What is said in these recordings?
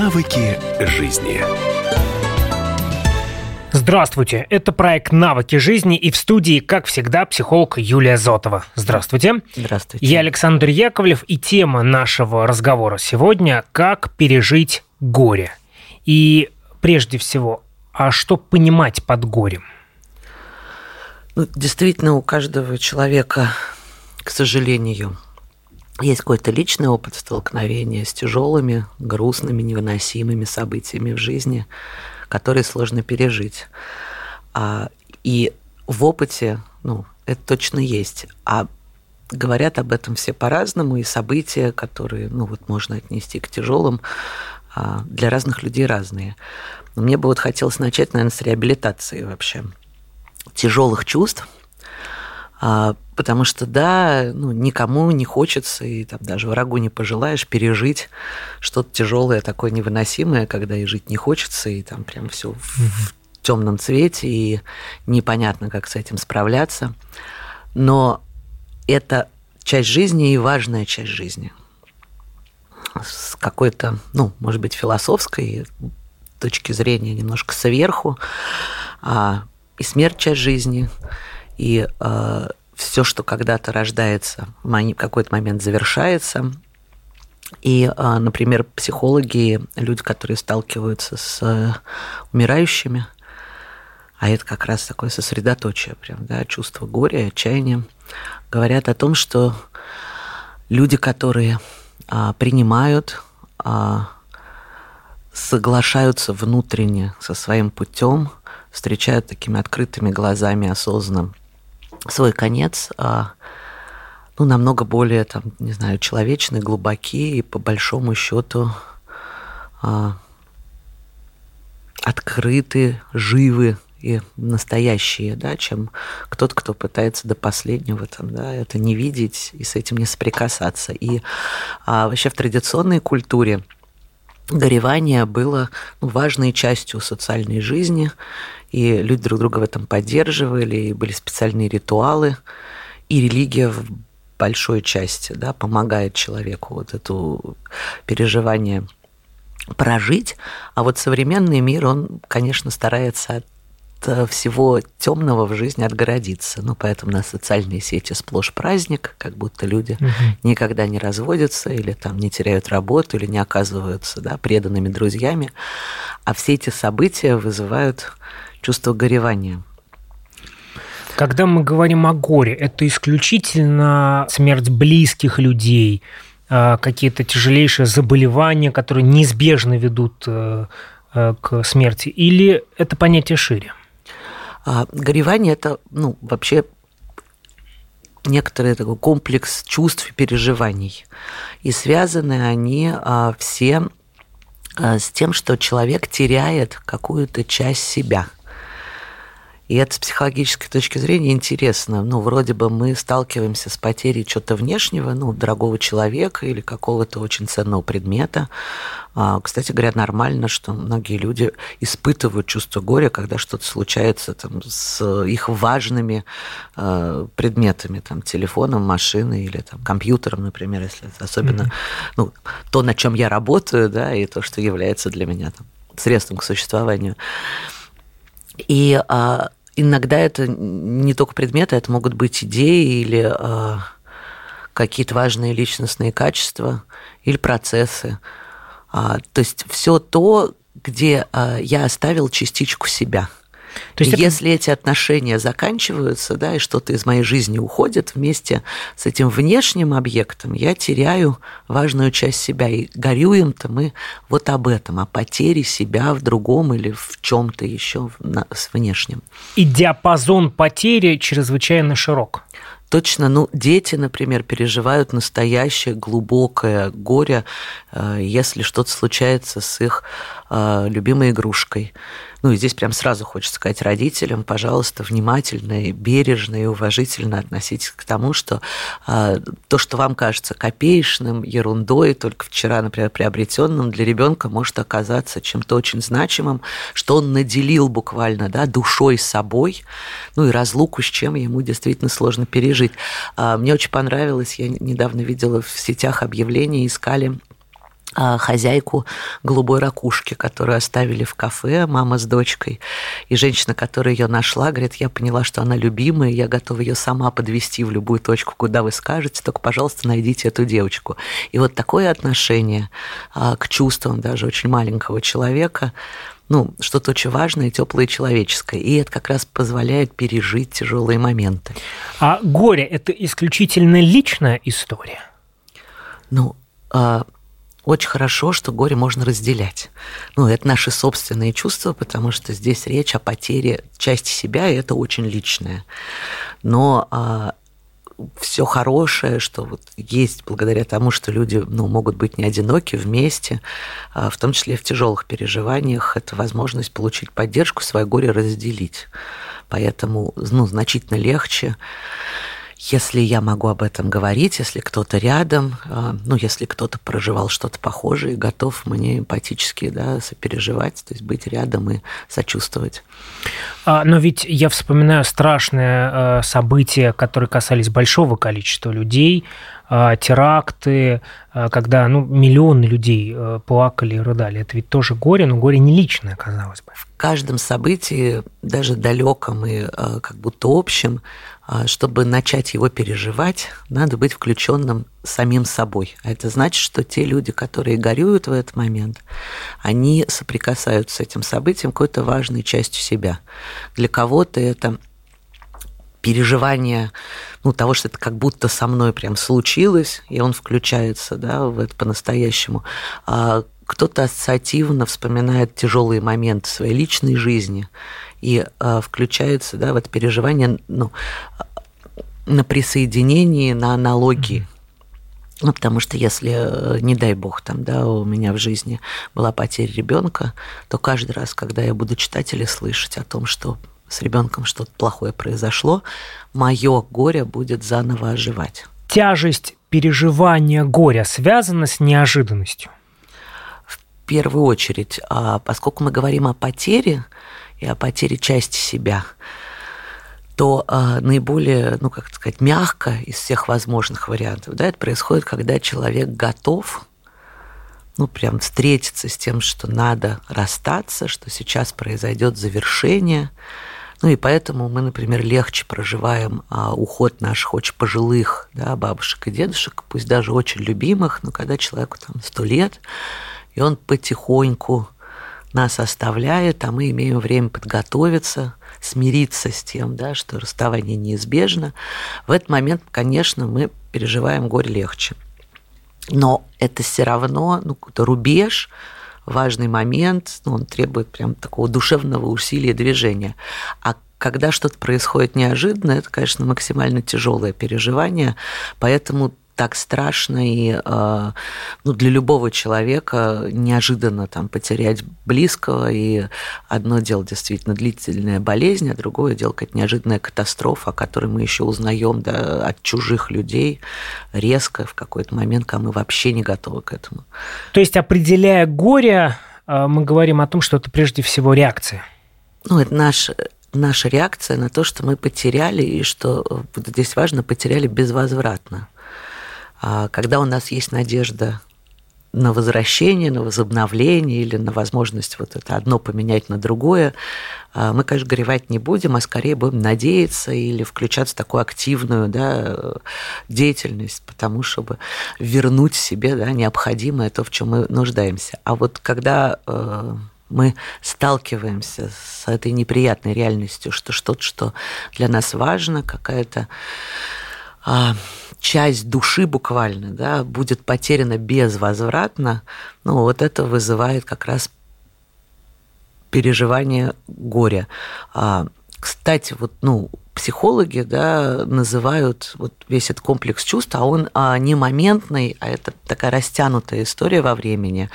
Навыки жизни. Здравствуйте, это проект «Навыки жизни» и в студии, как всегда, психолог Юлия Зотова. Здравствуйте. Здравствуйте. Я Александр Яковлев, и тема нашего разговора сегодня – как пережить горе. И прежде всего, а что понимать под горем? Ну, действительно, у каждого человека, к сожалению, есть какой-то личный опыт столкновения с тяжелыми, грустными, невыносимыми событиями в жизни, которые сложно пережить. А, и в опыте, ну, это точно есть. А говорят об этом все по-разному, и события, которые, ну, вот можно отнести к тяжелым, а, для разных людей разные. Но мне бы вот хотелось начать, наверное, с реабилитации вообще тяжелых чувств, потому что, да, ну, никому не хочется, и там даже врагу не пожелаешь пережить что-то тяжелое, такое невыносимое, когда и жить не хочется, и там прям все в темном цвете, и непонятно, как с этим справляться. Но это часть жизни и важная часть жизни. С какой-то, ну, может быть, философской точки зрения немножко сверху, а, и смерть часть жизни, и а, все, что когда-то рождается, в какой-то момент завершается. И, а, например, психологи, люди, которые сталкиваются с умирающими, а это как раз такое сосредоточие, прям, да, чувство горя, отчаяния, говорят о том, что люди, которые а, принимают а, соглашаются внутренне со своим путем, встречают такими открытыми глазами, осознанно свой конец, а, ну, намного более, там, не знаю, человечные, глубокие и по большому счету а, открыты, живы и настоящие, да, чем кто-то, кто пытается до последнего там, да, это не видеть и с этим не соприкасаться. И а, вообще в традиционной культуре горевание было ну, важной частью социальной жизни, и люди друг друга в этом поддерживали, и были специальные ритуалы, и религия в большой части да, помогает человеку вот это переживание прожить, а вот современный мир, он, конечно, старается всего темного в жизни отгородиться. Ну, поэтому на социальные сети сплошь праздник, как будто люди угу. никогда не разводятся или там не теряют работу или не оказываются да, преданными друзьями. А все эти события вызывают чувство горевания. Когда мы говорим о горе, это исключительно смерть близких людей, э, какие-то тяжелейшие заболевания, которые неизбежно ведут э, к смерти, или это понятие шире? А горевание – это ну, вообще некоторый такой комплекс чувств и переживаний. И связаны они а, все а, с тем, что человек теряет какую-то часть себя – и это с психологической точки зрения интересно. Ну, вроде бы мы сталкиваемся с потерей чего-то внешнего, ну, дорогого человека или какого-то очень ценного предмета. А, кстати говоря, нормально, что многие люди испытывают чувство горя, когда что-то случается там, с их важными э, предметами, там, телефоном, машиной или там, компьютером, например, если это особенно mm-hmm. ну, то, на чем я работаю, да, и то, что является для меня там, средством к существованию. И а, иногда это не только предметы, это могут быть идеи или э, какие-то важные личностные качества или процессы. А, то есть все то, где а, я оставил частичку себя – то есть Если это... эти отношения заканчиваются, да, и что-то из моей жизни уходит вместе с этим внешним объектом, я теряю важную часть себя. И горю им-то мы вот об этом, о потере себя в другом или в чем-то еще с внешним. И диапазон потери чрезвычайно широк. Точно, ну, дети, например, переживают настоящее глубокое горе, э, если что-то случается с их э, любимой игрушкой. Ну и здесь прям сразу хочется сказать родителям, пожалуйста, внимательно и бережно и уважительно относитесь к тому, что э, то, что вам кажется копеечным, ерундой, только вчера, например, приобретенным, для ребенка может оказаться чем-то очень значимым, что он наделил буквально да, душой собой, ну и разлуку с чем ему действительно сложно пережить. Э, мне очень понравилось, я недавно видела в сетях объявления, искали хозяйку голубой ракушки, которую оставили в кафе, мама с дочкой. И женщина, которая ее нашла, говорит, я поняла, что она любимая, я готова ее сама подвести в любую точку, куда вы скажете, только, пожалуйста, найдите эту девочку. И вот такое отношение а, к чувствам даже очень маленького человека, ну, что-то очень важное, теплое и человеческое. И это как раз позволяет пережить тяжелые моменты. А горе – это исключительно личная история? Ну, а, очень хорошо, что горе можно разделять. Ну, это наши собственные чувства, потому что здесь речь о потере части себя, и это очень личное. Но а, все хорошее, что вот есть благодаря тому, что люди ну, могут быть не одиноки вместе, а, в том числе в тяжелых переживаниях, это возможность получить поддержку, свое горе разделить. Поэтому ну, значительно легче если я могу об этом говорить, если кто-то рядом, а, ну, если кто-то проживал что-то похожее готов мне эмпатически да, сопереживать, то есть быть рядом и сочувствовать. А, но ведь я вспоминаю страшные а, события, которые касались большого количества людей, теракты, когда ну, миллионы людей плакали и рыдали. Это ведь тоже горе, но горе не личное, казалось бы. В каждом событии, даже далеком и как будто общем, чтобы начать его переживать, надо быть включенным самим собой. А это значит, что те люди, которые горюют в этот момент, они соприкасаются с этим событием какой-то важной частью себя. Для кого-то это переживание ну, того, что это как будто со мной прям случилось, и он включается да, в это по-настоящему. А кто-то ассоциативно вспоминает тяжелые моменты своей личной жизни и э, включается да, в это переживание ну, на присоединении, на аналогии. Ну, потому что если, э, не дай бог, там, да, у меня в жизни была потеря ребенка, то каждый раз, когда я буду читать или слышать о том, что с ребенком что-то плохое произошло, мое горе будет заново оживать. Тяжесть переживания горя связана с неожиданностью? Первую очередь, а поскольку мы говорим о потере, и о потере части себя, то э, наиболее, ну, как сказать, мягко из всех возможных вариантов, да, это происходит, когда человек готов, ну, прям встретиться с тем, что надо расстаться, что сейчас произойдет завершение. Ну и поэтому мы, например, легче проживаем а, уход наших очень пожилых да, бабушек и дедушек, пусть даже очень любимых, но когда человеку там сто лет, и он потихоньку нас оставляет, а мы имеем время подготовиться, смириться с тем, да, что расставание неизбежно. В этот момент, конечно, мы переживаем горе легче. Но это все равно ну, какой-то рубеж, важный момент, ну, он требует прям такого душевного усилия движения. А когда что-то происходит неожиданно, это, конечно, максимально тяжелое переживание, поэтому так страшно и э, ну, для любого человека неожиданно там потерять близкого. И одно дело действительно длительная болезнь, а другое дело какая-то неожиданная катастрофа, о которой мы еще узнаем да, от чужих людей резко в какой-то момент, когда мы вообще не готовы к этому. То есть, определяя горе, э, мы говорим о том, что это прежде всего реакция. Ну, это наш наша реакция на то, что мы потеряли, и что здесь важно, потеряли безвозвратно. А когда у нас есть надежда на возвращение, на возобновление или на возможность вот это одно поменять на другое, а, мы, конечно, горевать не будем, а скорее будем надеяться или включаться в такую активную да, деятельность, потому чтобы вернуть себе да, необходимое то, в чем мы нуждаемся. А вот когда э, мы сталкиваемся с этой неприятной реальностью, что что-то, что для нас важно, какая-то а, часть души буквально да, будет потеряна безвозвратно, ну, вот это вызывает как раз переживание горя. А, кстати, вот, ну, психологи да, называют вот весь этот комплекс чувств, а он а, не моментный, а это такая растянутая история во времени,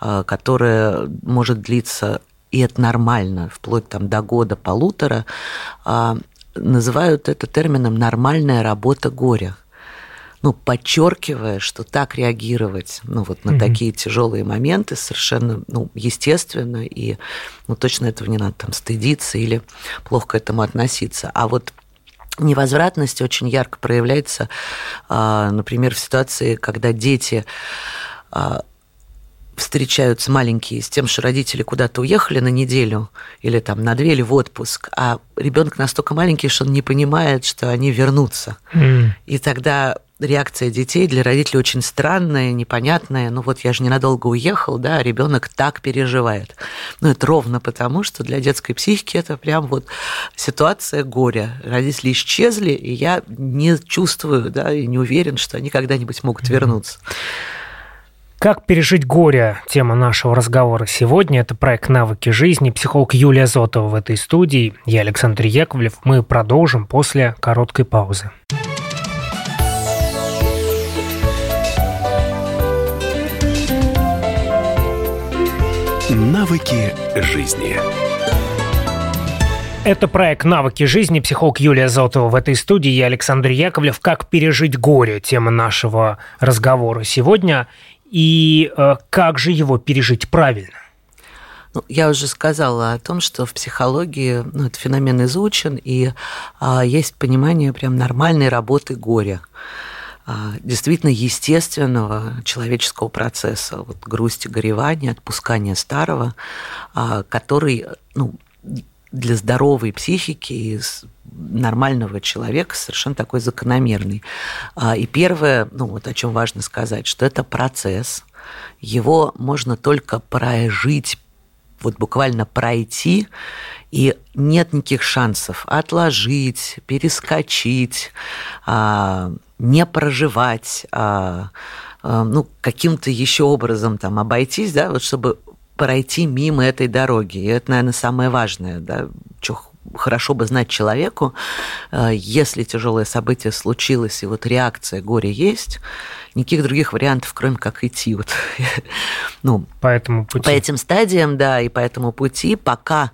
а, которая может длиться, и это нормально, вплоть там, до года-полутора, а, называют это термином «нормальная работа горя» ну, подчеркивая, что так реагировать ну, вот на mm-hmm. такие тяжелые моменты совершенно ну, естественно, и ну, точно этого не надо там стыдиться или плохо к этому относиться. А вот невозвратность очень ярко проявляется, а, например, в ситуации, когда дети а, встречаются маленькие с тем, что родители куда-то уехали на неделю или там на две или в отпуск, а ребенок настолько маленький, что он не понимает, что они вернутся. Mm. И тогда реакция детей для родителей очень странная, непонятная. Ну вот я же ненадолго уехал, да, а ребенок так переживает. Ну это ровно потому, что для детской психики это прям вот ситуация горя. Родители исчезли, и я не чувствую, да, и не уверен, что они когда-нибудь могут вернуться. Как пережить горе? Тема нашего разговора сегодня. Это проект «Навыки жизни». Психолог Юлия Зотова в этой студии. Я Александр Яковлев. Мы продолжим после короткой паузы. Навыки жизни. Это проект «Навыки жизни». Психолог Юлия Зотова в этой студии. Я Александр Яковлев. Как пережить горе? Тема нашего разговора сегодня. И э, как же его пережить правильно? Ну, я уже сказала о том, что в психологии ну, этот феномен изучен, и а, есть понимание прям нормальной работы горя. А, действительно естественного человеческого процесса, вот грусти, горевания, отпускания старого, а, который ну, для здоровой психики и нормального человека совершенно такой закономерный. А, и первое, ну вот о чем важно сказать, что это процесс, его можно только прожить, вот буквально пройти, и нет никаких шансов отложить, перескочить, не проживать, а, а, ну, каким-то еще образом там обойтись, да, вот чтобы пройти мимо этой дороги. И это, наверное, самое важное, да, что хорошо бы знать человеку, а, если тяжелое событие случилось, и вот реакция горя есть, никаких других вариантов, кроме как идти вот, ну, по этому пути. По этим стадиям, да, и по этому пути, пока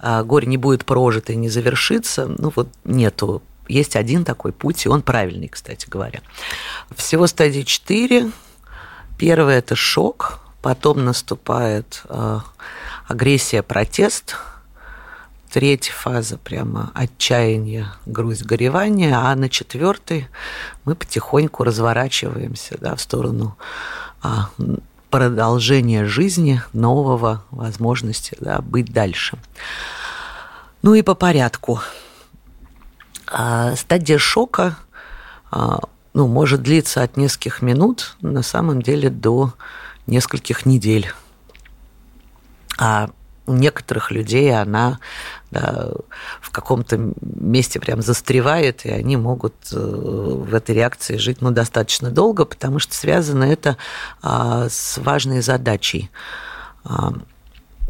а, горе не будет прожито и не завершится, ну вот нету есть один такой путь, и он правильный, кстати говоря. Всего стадии 4. Первое – это шок, потом наступает э, агрессия, протест, третья фаза прямо отчаяние, грусть, горевание, а на четвертой мы потихоньку разворачиваемся да, в сторону а, продолжения жизни, нового возможности да, быть дальше. Ну и по порядку. А стадия шока а, ну, может длиться от нескольких минут, на самом деле до нескольких недель. А у некоторых людей она да, в каком-то месте прям застревает, и они могут э, в этой реакции жить ну, достаточно долго, потому что связано это а, с важной задачей.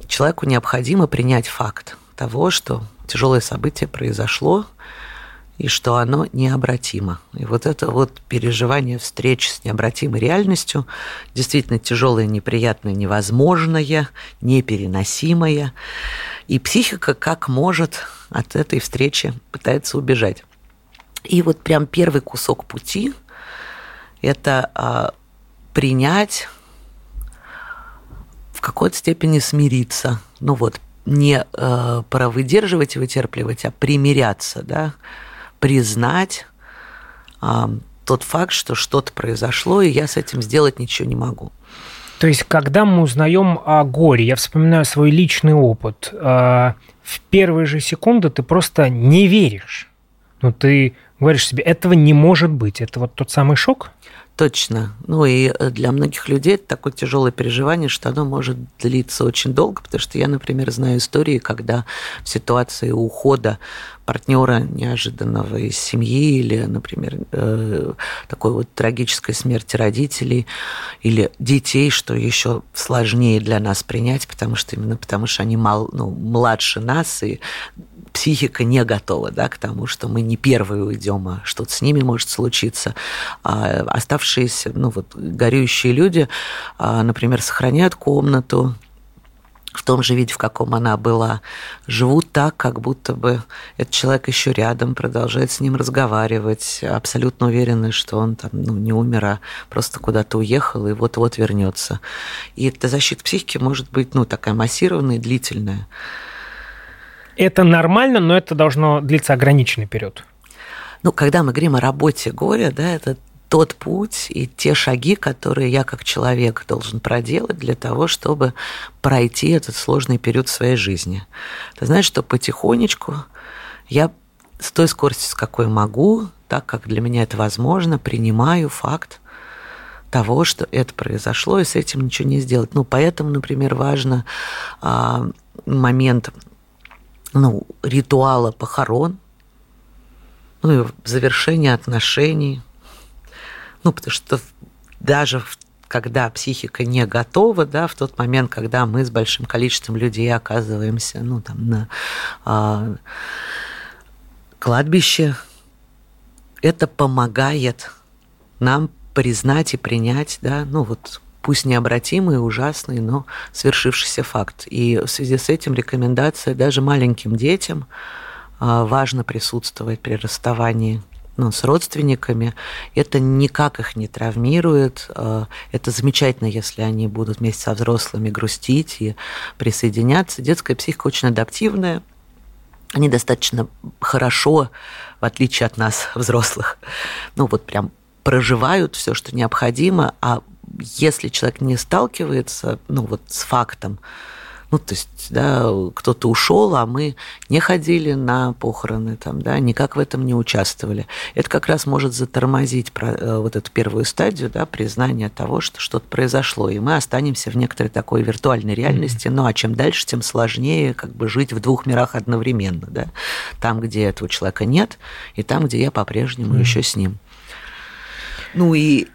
Человеку необходимо принять факт того, что тяжелое событие произошло, и что оно необратимо. И вот это вот переживание встреч с необратимой реальностью, действительно тяжелое, неприятное, невозможное, непереносимое. И психика как может от этой встречи пытается убежать. И вот прям первый кусок пути – это а, принять, в какой-то степени смириться. Ну вот, не э, провыдерживать и вытерпливать, а примиряться, да, признать а, тот факт, что что-то произошло, и я с этим сделать ничего не могу. То есть, когда мы узнаем о горе, я вспоминаю свой личный опыт, а, в первые же секунды ты просто не веришь. Ну, ты говоришь себе, этого не может быть. Это вот тот самый шок? Точно. Ну и э, для многих людей это такое тяжелое переживание, что оно может длиться очень долго, потому что я, например, знаю истории, когда в ситуации ухода партнера неожиданного из семьи или, например, э, такой вот трагической смерти родителей или детей, что еще сложнее для нас принять, потому что именно потому что они мал, ну, младше нас и психика не готова да, к тому, что мы не первые уйдем, а что-то с ними может случиться. А оставшиеся, ну вот, горюющие люди, а, например, сохраняют комнату, в том же виде, в каком она была, живут так, как будто бы этот человек еще рядом, продолжает с ним разговаривать, абсолютно уверены, что он там ну, не умер, а просто куда-то уехал и вот-вот вернется. И эта защита психики может быть ну, такая массированная длительная. Это нормально, но это должно длиться ограниченный период. Ну, когда мы говорим о работе горя, да, это тот путь и те шаги, которые я как человек должен проделать для того, чтобы пройти этот сложный период своей жизни. Ты знаешь, что потихонечку я с той скоростью, с какой могу, так как для меня это возможно, принимаю факт того, что это произошло, и с этим ничего не сделать. Ну, поэтому, например, важно а, момент ну, ритуала похорон, ну, и завершения отношений. Ну, потому что даже когда психика не готова, да, в тот момент, когда мы с большим количеством людей оказываемся, ну, там, на а, кладбище, это помогает нам признать и принять, да, ну вот пусть необратимый, ужасный, но свершившийся факт. И в связи с этим рекомендация даже маленьким детям а, важно присутствовать при расставании ну, с родственниками. Это никак их не травмирует. А, это замечательно, если они будут вместе со взрослыми грустить и присоединяться. Детская психика очень адаптивная. Они достаточно хорошо, в отличие от нас, взрослых, ну вот прям проживают все, что необходимо, а если человек не сталкивается, ну вот с фактом, ну, то есть, да, кто-то ушел, а мы не ходили на похороны, там, да, никак в этом не участвовали. Это как раз может затормозить э, вот эту первую стадию, да, признания того, что что-то произошло, и мы останемся в некоторой такой виртуальной реальности. Mm-hmm. Ну, а чем дальше, тем сложнее как бы жить в двух мирах одновременно, да, там, где этого человека нет, и там, где я по-прежнему mm-hmm. еще с ним. Ну и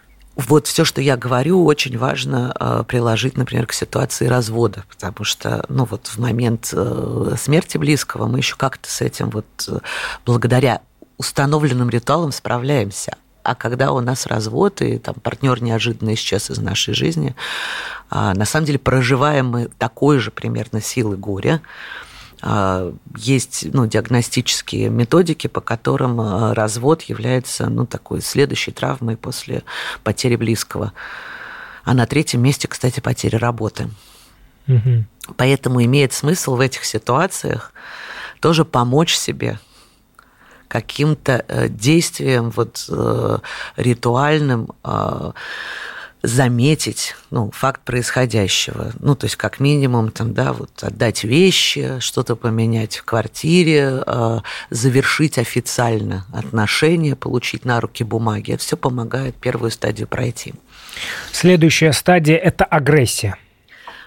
вот все, что я говорю, очень важно э, приложить, например, к ситуации развода, потому что, ну вот в момент э, смерти близкого мы еще как-то с этим вот э, благодаря установленным ритуалам справляемся. А когда у нас развод и там партнер неожиданно исчез из нашей жизни, а, на самом деле проживаем мы такой же примерно силы горя, есть ну, диагностические методики, по которым а, развод является ну, такой следующей травмой после потери близкого. А на третьем месте, кстати, потеря работы. Угу. Поэтому имеет смысл в этих ситуациях тоже помочь себе каким-то э, действием вот э, ритуальным, а, заметить ну, факт происходящего. Ну, то есть, как минимум, там, да, вот отдать вещи, что-то поменять в квартире, э, завершить официально отношения, получить на руки бумаги. Это все помогает первую стадию пройти. Следующая стадия – это агрессия.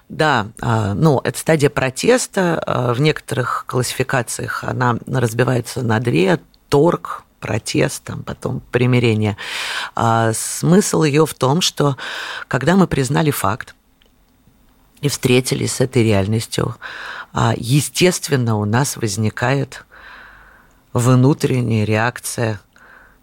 Да, ну, это стадия протеста. В некоторых классификациях она разбивается на две. Торг, протест, потом примирение. А смысл ее в том, что когда мы признали факт и встретились с этой реальностью, а, естественно, у нас возникает внутренняя реакция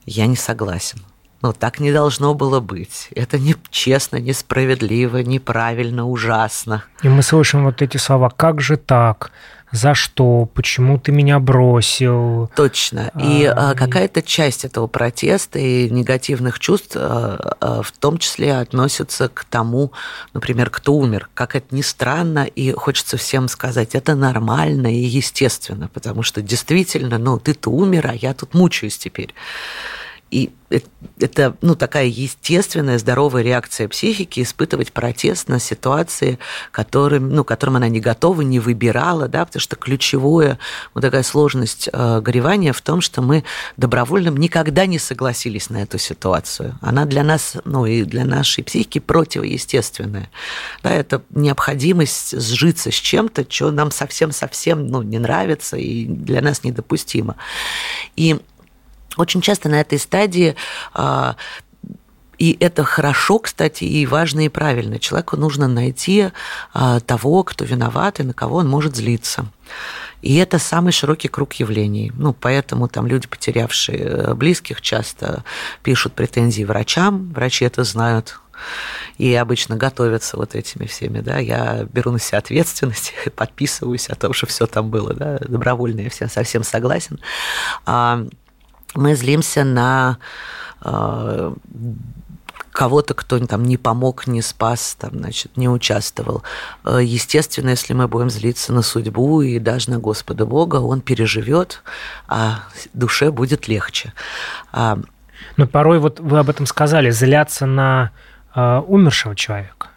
«я не согласен». Ну, так не должно было быть. Это не честно, несправедливо, неправильно, ужасно. И мы слышим вот эти слова «как же так?», за что, почему ты меня бросил. Точно. И а, какая-то часть этого протеста и негативных чувств а, а, в том числе относится к тому, например, кто умер. Как это ни странно, и хочется всем сказать, это нормально и естественно, потому что действительно, ну, ты-то умер, а я тут мучаюсь теперь. И это ну, такая естественная, здоровая реакция психики испытывать протест на ситуации, которым, ну, которым она не готова, не выбирала, да, потому что ключевая вот такая сложность э, горевания в том, что мы добровольно никогда не согласились на эту ситуацию. Она для нас, ну и для нашей психики противоестественная. Да, это необходимость сжиться с чем-то, что нам совсем-совсем ну, не нравится и для нас недопустимо. И очень часто на этой стадии а, и это хорошо, кстати, и важно, и правильно. Человеку нужно найти а, того, кто виноват и на кого он может злиться. И это самый широкий круг явлений. Ну, поэтому там люди, потерявшие э, близких, часто пишут претензии врачам. Врачи это знают, и обычно готовятся вот этими всеми, да, я беру на себя ответственность, подписываюсь о том, что все там было, да, добровольно, я всем совсем согласен. Мы злимся на э, кого-то, кто там не помог, не спас, там, значит, не участвовал. Э, естественно, если мы будем злиться на судьбу и даже на Господа Бога, он переживет, а душе будет легче. А Но порой вот вы об этом сказали, зляться на э, умершего человека.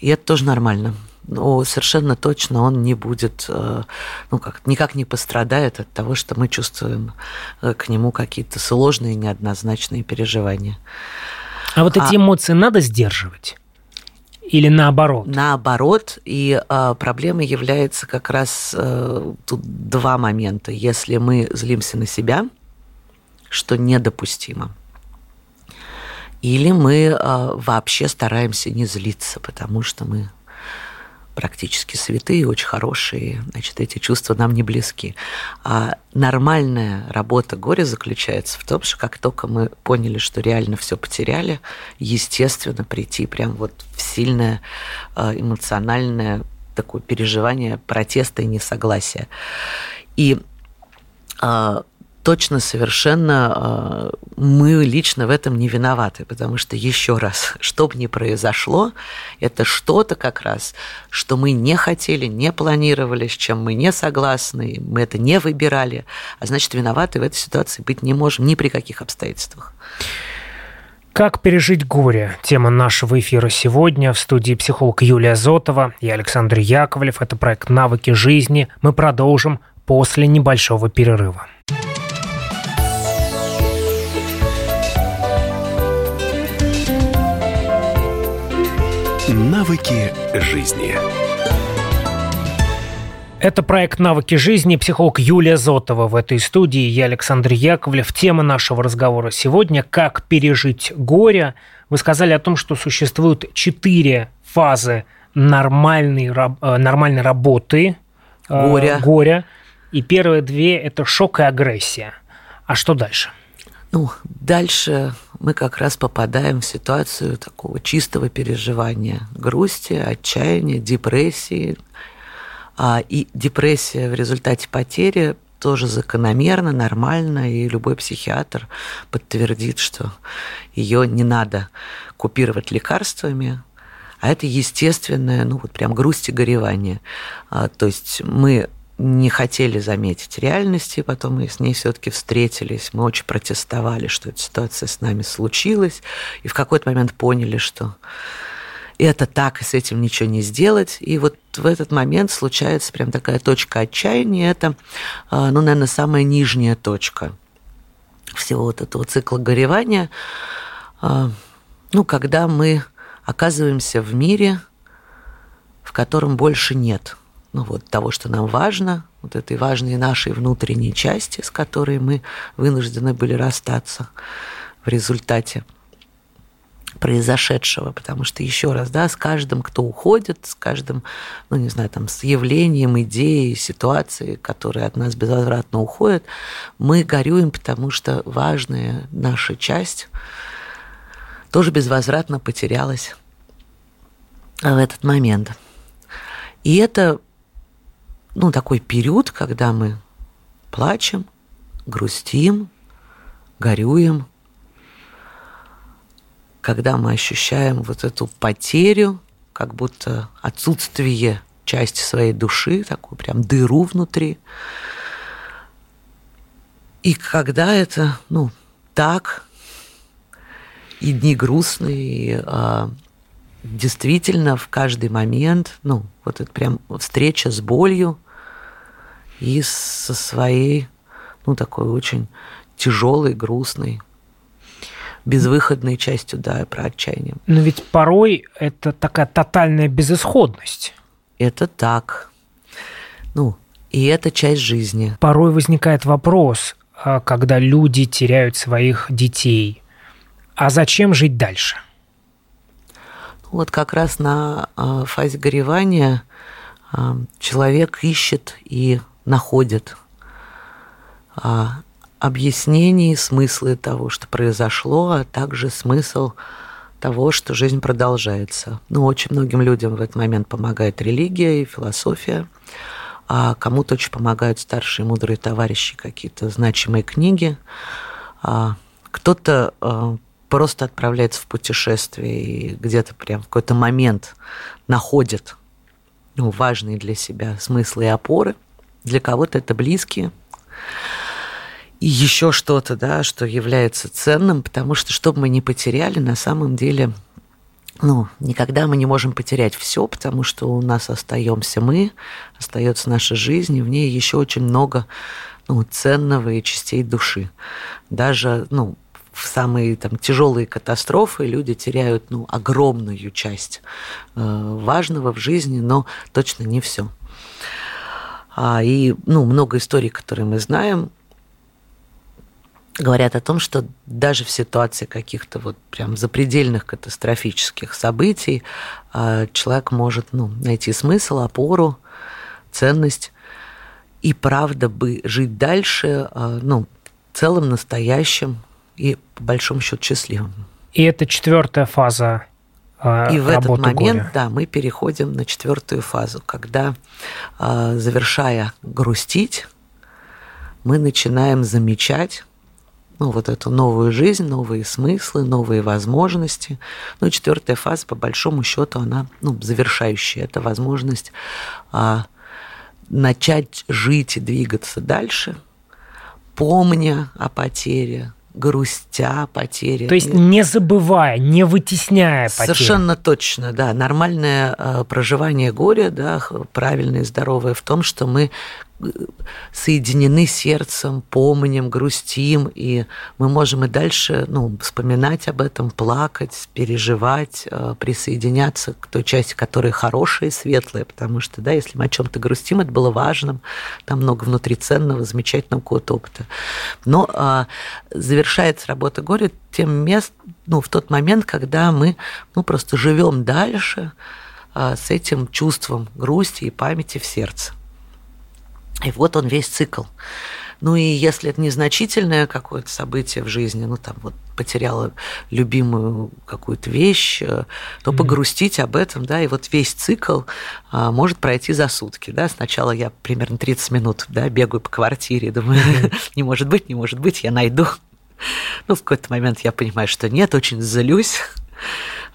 И это тоже нормально. Но совершенно точно он не будет, э, ну как, никак не пострадает от того, что мы чувствуем э, к нему какие-то сложные, неоднозначные переживания. А вот эти а... эмоции надо сдерживать? Или наоборот? Наоборот, и э, проблемой является как раз э, тут два момента. Если мы злимся на себя, что недопустимо, или мы э, вообще стараемся не злиться, потому что мы практически святые, очень хорошие, значит, эти чувства нам не близки. А нормальная работа горя заключается в том, что как только мы поняли, что реально все потеряли, естественно, прийти прям вот в сильное а, эмоциональное такое переживание протеста и несогласия. И а, точно совершенно а, мы лично в этом не виноваты, потому что еще раз, что бы ни произошло, это что-то как раз, что мы не хотели, не планировали, с чем мы не согласны, мы это не выбирали, а значит, виноваты в этой ситуации быть не можем ни при каких обстоятельствах. Как пережить горе? Тема нашего эфира сегодня. В студии психолог Юлия Зотова и Александр Яковлев. Это проект «Навыки жизни». Мы продолжим после небольшого перерыва. Навыки жизни. Это проект «Навыки жизни», психолог Юлия Зотова в этой студии, я Александр Яковлев. Тема нашего разговора сегодня – «Как пережить горе». Вы сказали о том, что существуют четыре фазы нормальной, э, нормальной работы э, горя. горя. И первые две – это шок и агрессия. А что дальше? Ну, дальше мы как раз попадаем в ситуацию такого чистого переживания грусти, отчаяния, депрессии. А, и депрессия в результате потери тоже закономерно, нормально, и любой психиатр подтвердит, что ее не надо купировать лекарствами, а это естественное, ну вот прям грусть и горевание. А, то есть мы не хотели заметить реальности, потом мы с ней все-таки встретились, мы очень протестовали, что эта ситуация с нами случилась, и в какой-то момент поняли, что это так, и с этим ничего не сделать. И вот в этот момент случается прям такая точка отчаяния. Это, а, ну, наверное, самая нижняя точка всего вот этого цикла горевания. А, ну, когда мы оказываемся в мире, в котором больше нет – ну, вот, того, что нам важно, вот этой важной нашей внутренней части, с которой мы вынуждены были расстаться в результате произошедшего, потому что еще раз, да, с каждым, кто уходит, с каждым, ну, не знаю, там, с явлением, идеей, ситуацией, которые от нас безвозвратно уходят, мы горюем, потому что важная наша часть тоже безвозвратно потерялась в этот момент. И это ну, такой период, когда мы плачем, грустим, горюем, когда мы ощущаем вот эту потерю, как будто отсутствие части своей души, такую прям дыру внутри. И когда это, ну, так, и дни грустные, и, а, действительно в каждый момент, ну, вот это прям встреча с болью и со своей, ну, такой очень тяжелой, грустной, безвыходной частью, да, про отчаяние. Но ведь порой это такая тотальная безысходность. Это так. Ну, и это часть жизни. Порой возникает вопрос, а, когда люди теряют своих детей. А зачем жить дальше? Вот как раз на а, фазе горевания а, человек ищет и находит а, объяснений, смыслы того, что произошло, а также смысл того, что жизнь продолжается. Ну, очень многим людям в этот момент помогает религия и философия, а кому-то очень помогают старшие мудрые товарищи, какие-то значимые книги. Кто-то просто отправляется в путешествие и где-то прям в какой-то момент находит ну, важные для себя смыслы и опоры. Для кого-то это близкие. и еще что-то, да, что является ценным, потому что что бы мы ни потеряли, на самом деле, ну, никогда мы не можем потерять все, потому что у нас остаемся мы, остается наша жизнь, и в ней еще очень много ну, ценного и частей души. Даже, ну, в самые там, тяжелые катастрофы люди теряют ну, огромную часть э, важного в жизни, но точно не все. А, и ну, много историй, которые мы знаем, говорят о том, что даже в ситуации каких-то вот прям запредельных катастрофических событий э, человек может ну, найти смысл, опору, ценность и правда бы жить дальше, э, ну, целым, настоящим, и по большому счету счастливым. И это четвертая фаза и в этот момент, горя. да, мы переходим на четвертую фазу, когда, а, завершая грустить, мы начинаем замечать ну, вот эту новую жизнь, новые смыслы, новые возможности. Ну, четвертая фаза, по большому счету, она ну, завершающая. Это возможность а, начать жить и двигаться дальше, помня о потере, грустя потере. То есть не забывая, не вытесняя потери. Совершенно точно, да. Нормальное э, проживание горя, да, правильное и здоровое в том, что мы соединены сердцем, помним, грустим, и мы можем и дальше ну, вспоминать об этом, плакать, переживать, э, присоединяться к той части, которая хорошая и светлая, потому что, да, если мы о чем-то грустим, это было важным, там много внутри ценного, замечательного какого-то опыта. Но а, завершается работа горя тем мест, ну, в тот момент, когда мы ну, просто живем дальше а, с этим чувством грусти и памяти в сердце. И вот он весь цикл. Ну и если это незначительное какое-то событие в жизни, ну там вот потеряла любимую какую-то вещь, э, то mm-hmm. погрустить об этом, да, и вот весь цикл а, может пройти за сутки, да. Сначала я примерно 30 минут, да, бегаю по квартире, думаю, не может быть, не может быть, я найду. Ну, в какой-то момент я понимаю, что нет, очень злюсь.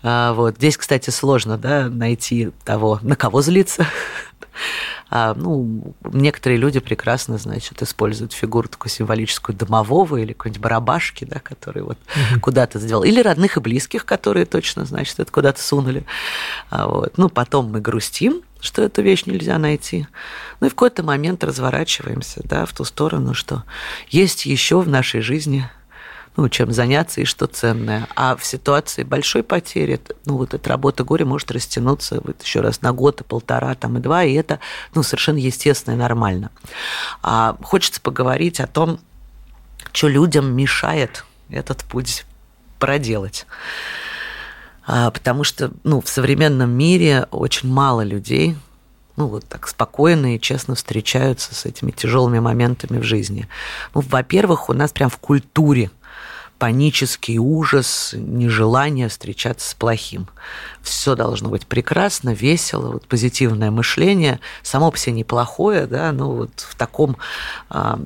А, вот. Здесь, кстати, сложно да, найти того, на кого злиться. А, ну, некоторые люди прекрасно, значит, используют фигуру такую символическую домового или какой-нибудь барабашки, да, который вот угу. куда-то сделал. Или родных и близких, которые точно, значит, это куда-то сунули. А, вот. Ну, потом мы грустим, что эту вещь нельзя найти. Ну и в какой-то момент разворачиваемся да, в ту сторону, что есть еще в нашей жизни ну, чем заняться и что ценное. А в ситуации большой потери, ну, вот эта работа горя может растянуться вот еще раз на год, и полтора, там, и два, и это, ну, совершенно естественно и нормально. А хочется поговорить о том, что людям мешает этот путь проделать. А, потому что, ну, в современном мире очень мало людей, ну, вот так спокойно и честно встречаются с этими тяжелыми моментами в жизни. Ну, во-первых, у нас прям в культуре панический ужас, нежелание встречаться с плохим. Все должно быть прекрасно, весело, вот позитивное мышление, само по себе неплохое, да, но вот в таком а,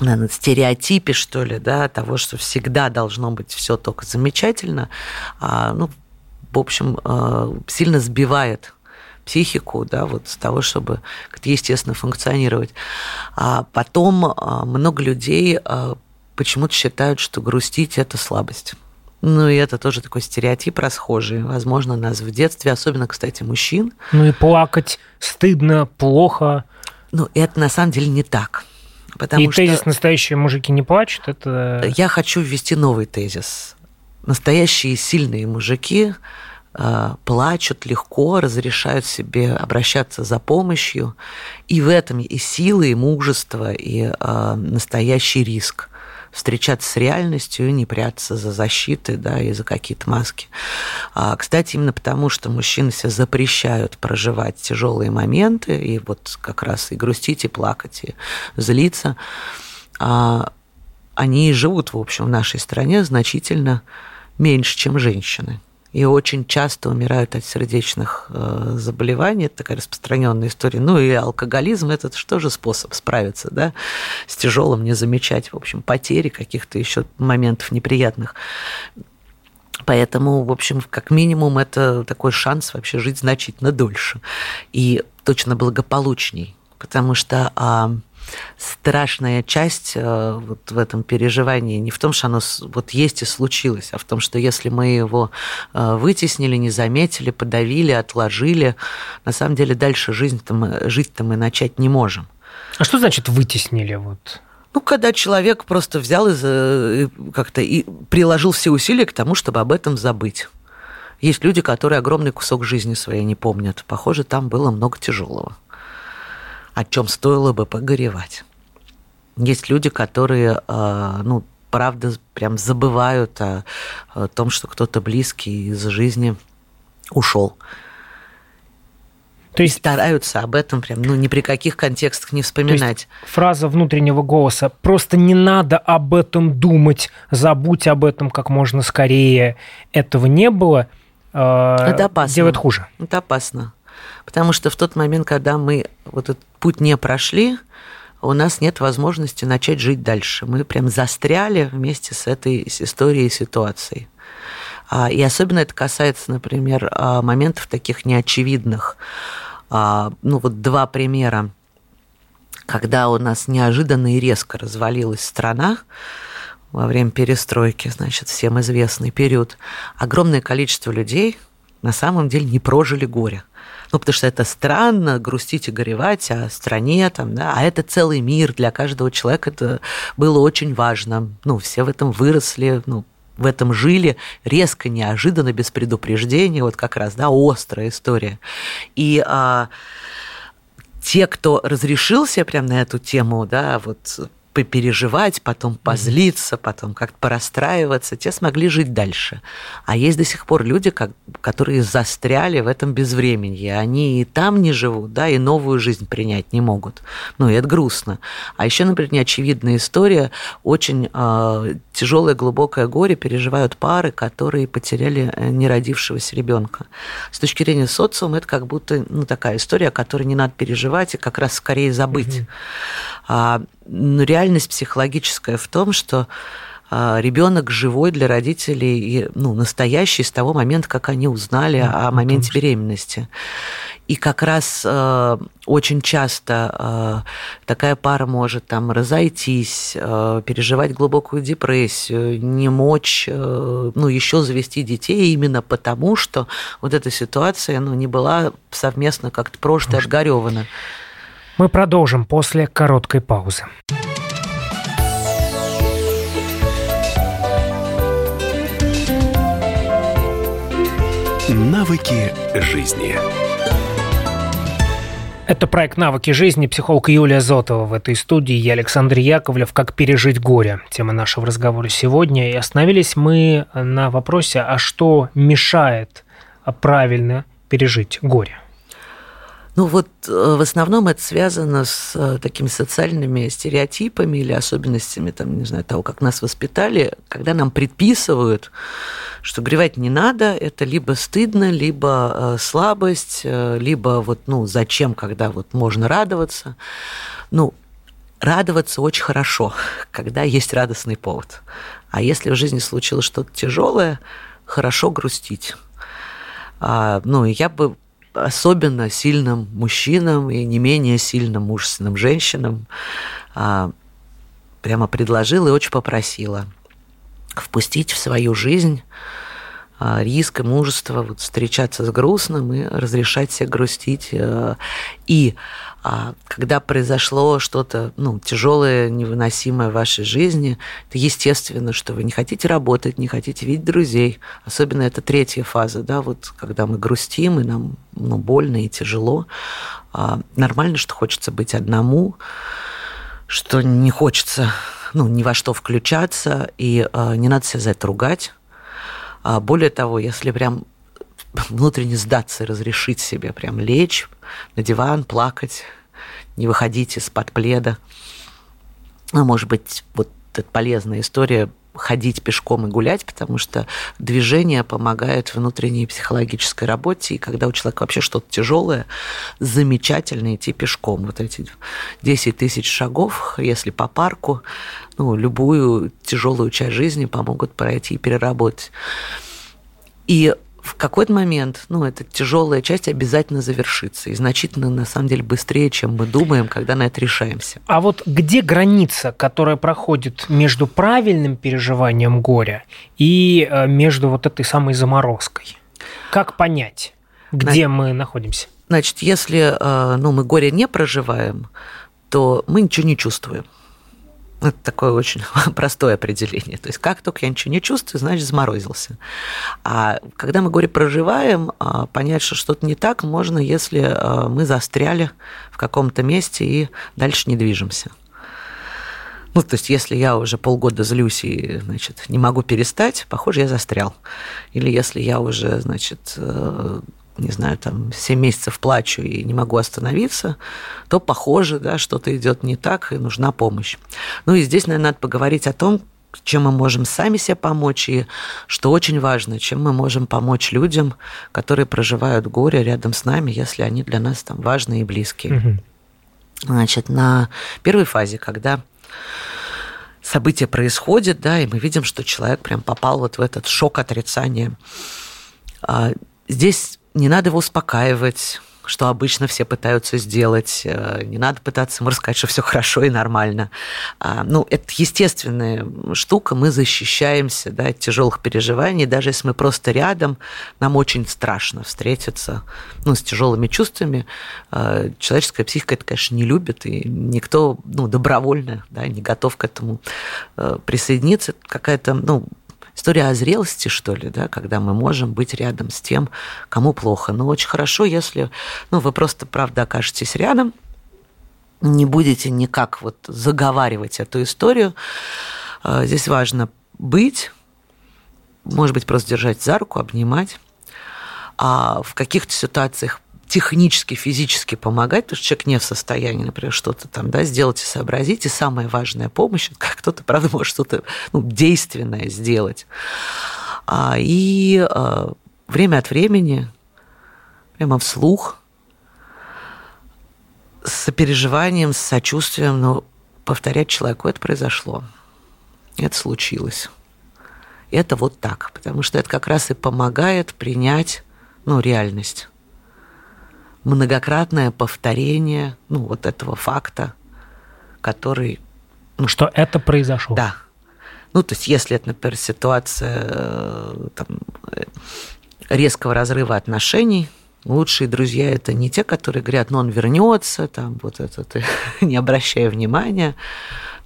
наверное, стереотипе, что ли, да, того, что всегда должно быть все только замечательно, а, ну, в общем, а, сильно сбивает психику, да, вот с того, чтобы как-то естественно функционировать. А потом много людей почему-то считают, что грустить – это слабость. Ну, и это тоже такой стереотип расхожий. Возможно, нас в детстве, особенно, кстати, мужчин. Ну и плакать стыдно, плохо. Ну, это на самом деле не так. Потому и что... тезис «настоящие мужики не плачут» – это… Я хочу ввести новый тезис. Настоящие сильные мужики э, плачут легко, разрешают себе обращаться за помощью. И в этом и сила, и мужество, и э, настоящий риск встречаться с реальностью не прятаться за защиты, да, и за какие-то маски. А, кстати, именно потому, что мужчины себе запрещают проживать тяжелые моменты, и вот как раз и грустить, и плакать, и злиться, а, они живут, в общем, в нашей стране значительно меньше, чем женщины и очень часто умирают от сердечных э, заболеваний. Это такая распространенная история. Ну и алкоголизм – это что же способ справиться да, с тяжелым, не замечать, в общем, потери каких-то еще моментов неприятных. Поэтому, в общем, как минимум, это такой шанс вообще жить значительно дольше и точно благополучней. Потому что а, страшная часть э, вот в этом переживании не в том, что оно вот есть и случилось, а в том, что если мы его э, вытеснили, не заметили, подавили, отложили, на самом деле дальше жизнь-то мы, жить-то мы начать не можем. А что значит вытеснили? Вот? Ну, когда человек просто взял и как-то и приложил все усилия к тому, чтобы об этом забыть. Есть люди, которые огромный кусок жизни своей не помнят. Похоже, там было много тяжелого, о чем стоило бы погоревать. Есть люди, которые, а, ну, правда, прям забывают о, о том, что кто-то близкий из жизни ушел. То есть стараются об этом прям, ну, ни при каких контекстах не вспоминать. фраза внутреннего голоса «просто не надо об этом думать, забудь об этом как можно скорее». Этого не было. Э, Это опасно. Делает хуже. Это опасно. Потому что в тот момент, когда мы вот этот путь не прошли, у нас нет возможности начать жить дальше. Мы прям застряли вместе с этой с историей и ситуацией. А, и особенно это касается, например, а, моментов таких неочевидных. А, ну вот два примера, когда у нас неожиданно и резко развалилась страна во время перестройки, значит, всем известный период, огромное количество людей на самом деле не прожили горе. Ну, потому что это странно, грустить и горевать о стране, там, да, а это целый мир, для каждого человека это было очень важно. Ну, все в этом выросли, ну, в этом жили резко, неожиданно, без предупреждения, вот как раз, да, острая история. И а, те, кто разрешился прямо на эту тему, да, вот попереживать, потом позлиться, потом как-то порастраиваться, те смогли жить дальше. А есть до сих пор люди, как, которые застряли в этом безвременье. Они и там не живут, да, и новую жизнь принять не могут. Ну, и это грустно. А еще, например, неочевидная история. Очень э, тяжелое, глубокое горе переживают пары, которые потеряли э, неродившегося ребенка. С точки зрения социума это как будто ну, такая история, которую не надо переживать и как раз скорее забыть. Mm-hmm. Но реальность психологическая в том, что а, ребенок живой для родителей и ну, настоящий с того момента, как они узнали да, о моменте конечно. беременности. И как раз э, очень часто э, такая пара может там разойтись, э, переживать глубокую депрессию, не мочь, э, ну, еще завести детей именно потому, что вот эта ситуация, ну, не была совместно как-то прожита и отгоревана. Мы продолжим после короткой паузы. Навыки жизни. Это проект «Навыки жизни», психолог Юлия Зотова в этой студии, я Александр Яковлев «Как пережить горе» – тема нашего разговора сегодня. И остановились мы на вопросе, а что мешает правильно пережить горе? Ну вот э, в основном это связано с э, такими социальными стереотипами или особенностями, там, не знаю, того, как нас воспитали, когда нам предписывают, что горевать не надо, это либо стыдно, либо э, слабость, либо вот, ну, зачем, когда вот можно радоваться. Ну, радоваться очень хорошо, когда есть радостный повод. А если в жизни случилось что-то тяжелое, хорошо грустить. А, ну, я бы особенно сильным мужчинам и не менее сильным мужественным женщинам а, прямо предложила и очень попросила впустить в свою жизнь риск и мужество вот, встречаться с грустным и разрешать себе грустить. Э, и а когда произошло что-то ну, тяжелое, невыносимое в вашей жизни, это естественно, что вы не хотите работать, не хотите видеть друзей. Особенно это третья фаза, да, вот когда мы грустим, и нам ну, больно и тяжело. А, нормально, что хочется быть одному, что не хочется ну, ни во что включаться, и а, не надо себя за это ругать. А более того, если прям внутренне сдаться разрешить себе прям лечь на диван, плакать, не выходить из-под пледа. Ну, может быть, вот эта полезная история ходить пешком и гулять, потому что движение помогает внутренней психологической работе, и когда у человека вообще что-то тяжелое, замечательно идти пешком. Вот эти 10 тысяч шагов, если по парку, ну, любую тяжелую часть жизни помогут пройти и переработать. И в какой-то момент, ну, эта тяжелая часть обязательно завершится. И значительно, на самом деле, быстрее, чем мы думаем, когда на это решаемся. А вот где граница, которая проходит между правильным переживанием горя и э, между вот этой самой заморозкой? Как понять, где на... мы находимся? Значит, если э, ну, мы горе не проживаем, то мы ничего не чувствуем. Это такое очень простое определение. То есть как только я ничего не чувствую, значит заморозился. А когда мы горе проживаем, а, понять, что что-то не так, можно, если а, мы застряли в каком-то месте и дальше не движемся. Ну, то есть, если я уже полгода злюсь и, значит, не могу перестать, похоже, я застрял. Или если я уже, значит, э, не знаю, там, 7 месяцев плачу и не могу остановиться, то похоже, да, что-то идет не так и нужна помощь. Ну и здесь, наверное, надо поговорить о том, чем мы можем сами себе помочь, и что очень важно, чем мы можем помочь людям, которые проживают горе рядом с нами, если они для нас там важные и близкие. Угу. Значит, на первой фазе, когда событие происходит, да, и мы видим, что человек прям попал вот в этот шок отрицания. А, здесь не надо его успокаивать, что обычно все пытаются сделать. Э, не надо пытаться ему рассказать, что все хорошо и нормально. А, ну, это естественная штука. Мы защищаемся да, от тяжелых переживаний. Даже если мы просто рядом, нам очень страшно встретиться ну, с тяжелыми чувствами. А, человеческая психика это, конечно, не любит, и никто ну, добровольно да, не готов к этому э, присоединиться. Какая-то ну, история о зрелости, что ли, да, когда мы можем быть рядом с тем, кому плохо. Но очень хорошо, если ну, вы просто, правда, окажетесь рядом, не будете никак вот заговаривать эту историю. А, здесь важно быть, может быть, просто держать за руку, обнимать. А в каких-то ситуациях технически, физически помогать, потому что человек не в состоянии, например, что-то там да, сделать и сообразить. И самая важная помощь, как кто-то, правда, может что-то ну, действенное сделать. А, и а, время от времени, прямо вслух, с сопереживанием, с сочувствием, но повторять человеку, это произошло, это случилось. Это вот так, потому что это как раз и помогает принять ну, реальность многократное повторение ну, вот этого факта, который... Ну, что это произошло. Да. Ну, то есть, если это, например, ситуация э, там, э, резкого разрыва отношений, лучшие друзья это не те, которые говорят, ну, он вернется, там, вот это, ты не обращая внимания,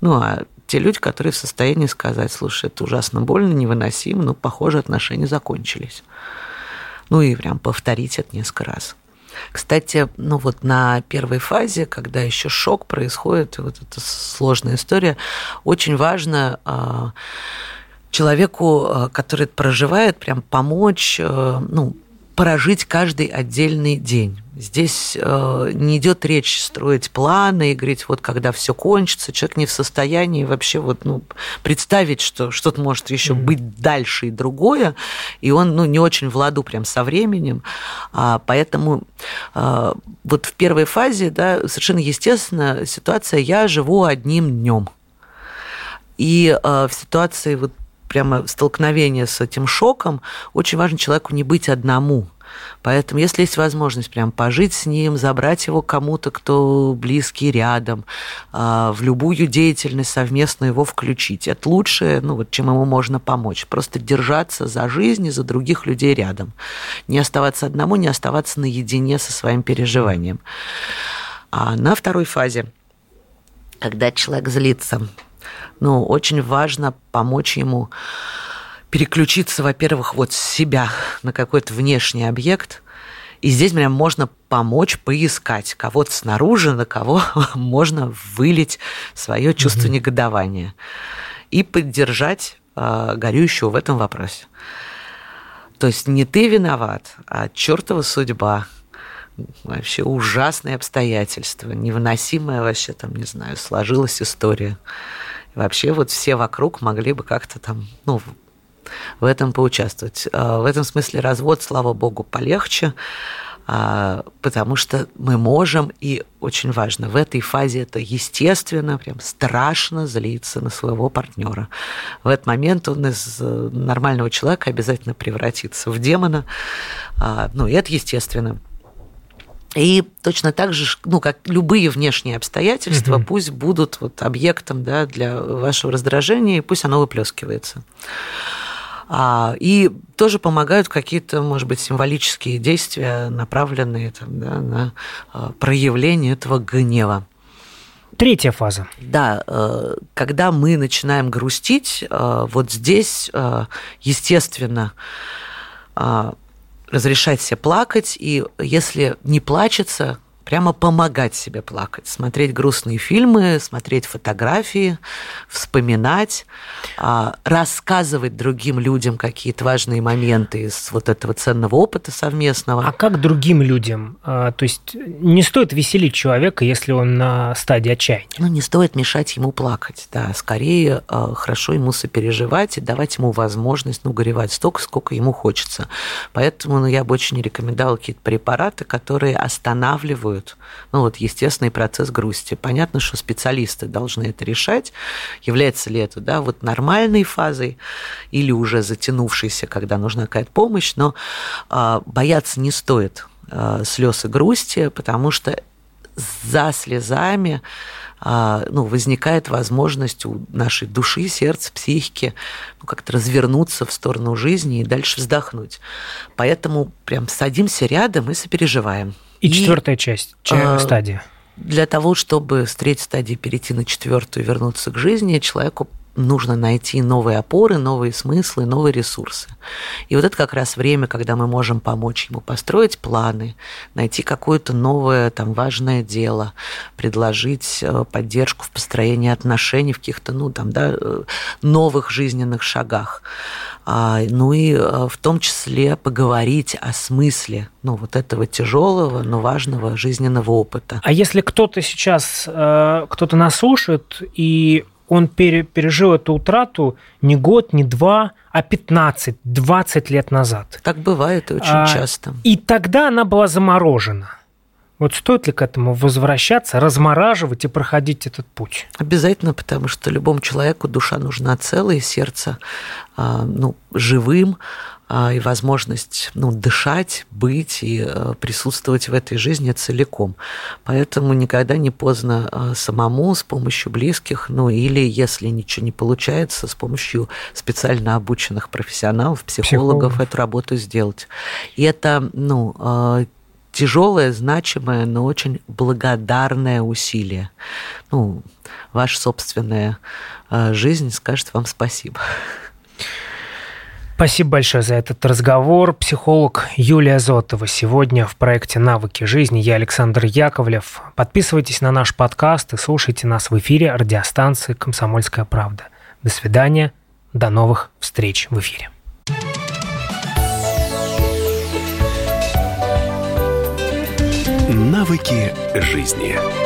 ну, а те люди, которые в состоянии сказать, слушай, это ужасно больно, невыносимо, но, похоже, отношения закончились. Ну, и прям повторить это несколько раз. Кстати, ну вот на первой фазе, когда еще шок происходит, вот эта сложная история, очень важно а, человеку, а, который это проживает, прям помочь, а, ну, прожить каждый отдельный день. Здесь э, не идет речь строить планы и говорить, вот когда все кончится, человек не в состоянии вообще вот, ну, представить, что что-то может еще mm-hmm. быть дальше и другое, и он ну, не очень в ладу прям со временем. А, поэтому а, вот в первой фазе да, совершенно естественно ситуация «я живу одним днем». И а, в ситуации вот прямо столкновение с этим шоком, очень важно человеку не быть одному. Поэтому, если есть возможность прям пожить с ним, забрать его кому-то, кто близкий рядом, а, в любую деятельность совместно его включить, это лучшее, ну, вот, чем ему можно помочь. Просто держаться за жизнь и за других людей рядом. Не оставаться одному, не оставаться наедине со своим переживанием. А на второй фазе, когда человек злится, ну, очень важно помочь ему переключиться, во-первых, вот с себя на какой-то внешний объект. И здесь прям можно помочь поискать кого-то снаружи, на кого можно вылить свое чувство mm-hmm. негодования и поддержать э, горюющего в этом вопросе. То есть не ты виноват, а чертова судьба, вообще ужасные обстоятельства, невыносимая вообще там, не знаю, сложилась история вообще вот все вокруг могли бы как-то там, ну, в этом поучаствовать. А, в этом смысле развод, слава богу, полегче. а, потому что мы можем, и очень важно, в этой фазе это естественно, прям страшно злиться на своего партнера. В этот момент он из э, нормального человека обязательно превратится в демона, а, ну, и это естественно. И точно так же, ну, как любые внешние обстоятельства, угу. пусть будут вот объектом да, для вашего раздражения, и пусть оно выплескивается. А, и тоже помогают какие-то, может быть, символические действия, направленные там, да, на а, проявление этого гнева. Третья фаза. Да, э, когда мы начинаем грустить, э, вот здесь, э, естественно, разрешать себе плакать, и если не плачется, прямо помогать себе плакать, смотреть грустные фильмы, смотреть фотографии, вспоминать, а, рассказывать другим людям какие-то важные моменты из вот этого ценного опыта совместного. А как другим людям? А, то есть не стоит веселить человека, если он на стадии отчаяния? Ну, не стоит мешать ему плакать, да. Скорее а, хорошо ему сопереживать и давать ему возможность, ну, горевать столько, сколько ему хочется. Поэтому ну, я бы очень рекомендовала какие-то препараты, которые останавливают формируют ну, вот, естественный процесс грусти. Понятно, что специалисты должны это решать, является ли это да, вот нормальной фазой или уже затянувшейся, когда нужна какая-то помощь, но а, бояться не стоит а, слез и грусти, потому что за слезами а, ну, возникает возможность у нашей души, сердца, психики ну, как-то развернуться в сторону жизни и дальше вздохнуть. Поэтому прям садимся рядом и сопереживаем. И, и четвертая часть, а, стадия. Для того, чтобы с третьей стадии перейти на четвертую и вернуться к жизни, человеку нужно найти новые опоры, новые смыслы, новые ресурсы. И вот это как раз время, когда мы можем помочь ему построить планы, найти какое-то новое там важное дело, предложить э, поддержку в построении отношений в каких-то ну там да э, новых жизненных шагах. А, ну и э, в том числе поговорить о смысле ну, вот этого тяжелого, но важного жизненного опыта. А если кто-то сейчас, кто-то нас слушает, и он пережил эту утрату не год, не два, а 15-20 лет назад. Так бывает очень а, часто. И тогда она была заморожена. Вот стоит ли к этому возвращаться, размораживать и проходить этот путь? Обязательно, потому что любому человеку душа нужна целая, сердце а, ну, живым, и возможность ну, дышать, быть и а, присутствовать в этой жизни целиком. Поэтому никогда не поздно самому с помощью близких, ну или если ничего не получается, с помощью специально обученных профессионалов, психологов, Психолог. эту работу сделать. И это ну, тяжелое, значимое, но очень благодарное усилие. Ну, ваша собственная э, жизнь скажет вам спасибо. Спасибо большое за этот разговор. Психолог Юлия Зотова сегодня в проекте «Навыки жизни». Я Александр Яковлев. Подписывайтесь на наш подкаст и слушайте нас в эфире радиостанции «Комсомольская правда». До свидания. До новых встреч в эфире. Навыки жизни.